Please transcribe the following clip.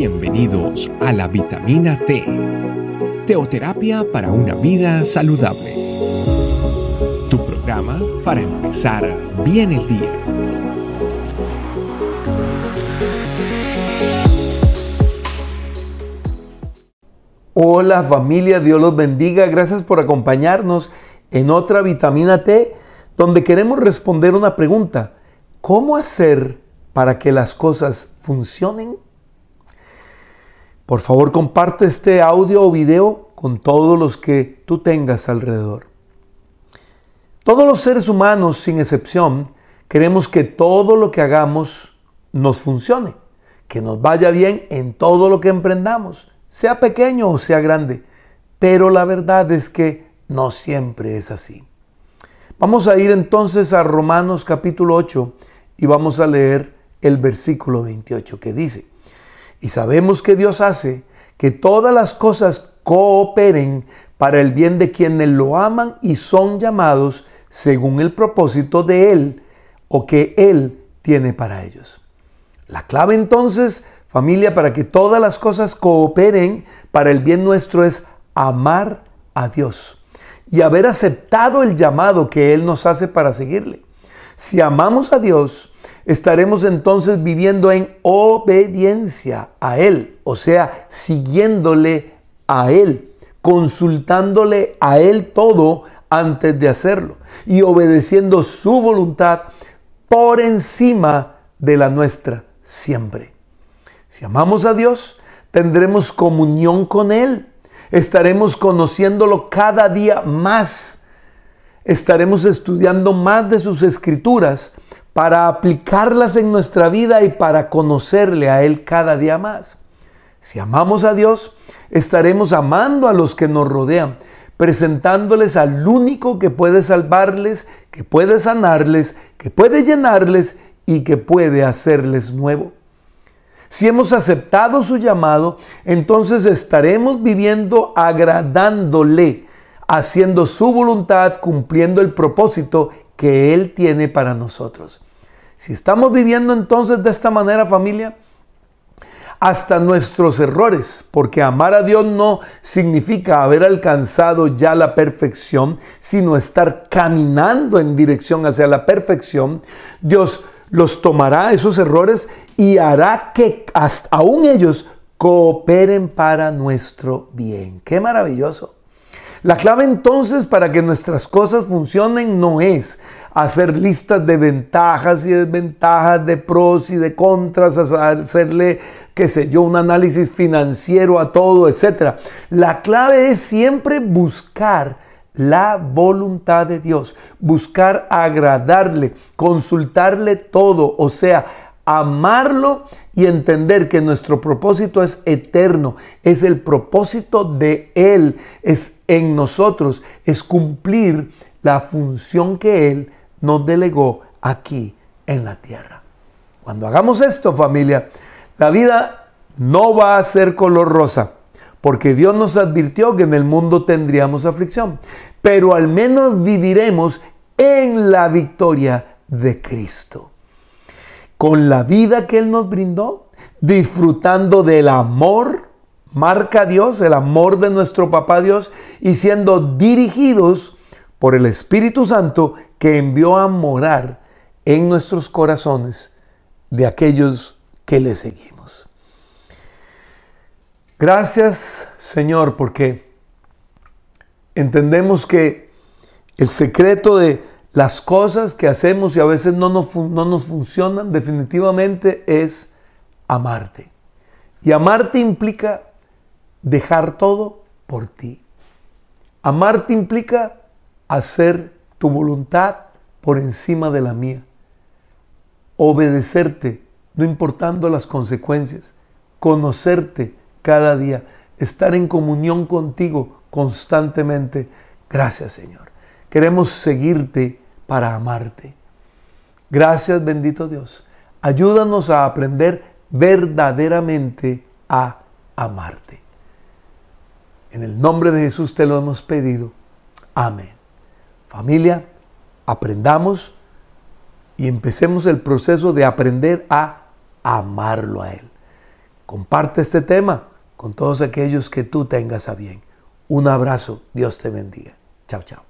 Bienvenidos a la vitamina T, teoterapia para una vida saludable. Tu programa para empezar bien el día. Hola familia, Dios los bendiga. Gracias por acompañarnos en otra vitamina T donde queremos responder una pregunta. ¿Cómo hacer para que las cosas funcionen? Por favor, comparte este audio o video con todos los que tú tengas alrededor. Todos los seres humanos, sin excepción, queremos que todo lo que hagamos nos funcione, que nos vaya bien en todo lo que emprendamos, sea pequeño o sea grande. Pero la verdad es que no siempre es así. Vamos a ir entonces a Romanos capítulo 8 y vamos a leer el versículo 28 que dice, y sabemos que Dios hace que todas las cosas cooperen para el bien de quienes lo aman y son llamados según el propósito de Él o que Él tiene para ellos. La clave entonces, familia, para que todas las cosas cooperen para el bien nuestro es amar a Dios y haber aceptado el llamado que Él nos hace para seguirle. Si amamos a Dios, estaremos entonces viviendo en obediencia a Él, o sea, siguiéndole a Él, consultándole a Él todo antes de hacerlo y obedeciendo su voluntad por encima de la nuestra siempre. Si amamos a Dios, tendremos comunión con Él, estaremos conociéndolo cada día más, estaremos estudiando más de sus escrituras para aplicarlas en nuestra vida y para conocerle a Él cada día más. Si amamos a Dios, estaremos amando a los que nos rodean, presentándoles al único que puede salvarles, que puede sanarles, que puede llenarles y que puede hacerles nuevo. Si hemos aceptado su llamado, entonces estaremos viviendo agradándole, haciendo su voluntad, cumpliendo el propósito que Él tiene para nosotros. Si estamos viviendo entonces de esta manera familia, hasta nuestros errores, porque amar a Dios no significa haber alcanzado ya la perfección, sino estar caminando en dirección hacia la perfección, Dios los tomará esos errores y hará que hasta aún ellos cooperen para nuestro bien. Qué maravilloso. La clave entonces para que nuestras cosas funcionen no es hacer listas de ventajas y desventajas, de pros y de contras, hacerle, qué sé yo, un análisis financiero a todo, etc. La clave es siempre buscar la voluntad de Dios, buscar agradarle, consultarle todo, o sea, amarlo y entender que nuestro propósito es eterno, es el propósito de Él, es en nosotros, es cumplir la función que Él nos delegó aquí en la tierra. Cuando hagamos esto, familia, la vida no va a ser color rosa, porque Dios nos advirtió que en el mundo tendríamos aflicción, pero al menos viviremos en la victoria de Cristo con la vida que Él nos brindó, disfrutando del amor, marca Dios, el amor de nuestro Papá Dios, y siendo dirigidos por el Espíritu Santo que envió a morar en nuestros corazones de aquellos que le seguimos. Gracias Señor porque entendemos que el secreto de las cosas que hacemos y a veces no nos, no nos funcionan, definitivamente es amarte. Y amarte implica dejar todo por ti. Amarte implica hacer tu voluntad por encima de la mía. Obedecerte, no importando las consecuencias. Conocerte cada día. Estar en comunión contigo constantemente. Gracias Señor. Queremos seguirte para amarte. Gracias bendito Dios. Ayúdanos a aprender verdaderamente a amarte. En el nombre de Jesús te lo hemos pedido. Amén. Familia, aprendamos y empecemos el proceso de aprender a amarlo a Él. Comparte este tema con todos aquellos que tú tengas a bien. Un abrazo, Dios te bendiga. Chao, chao.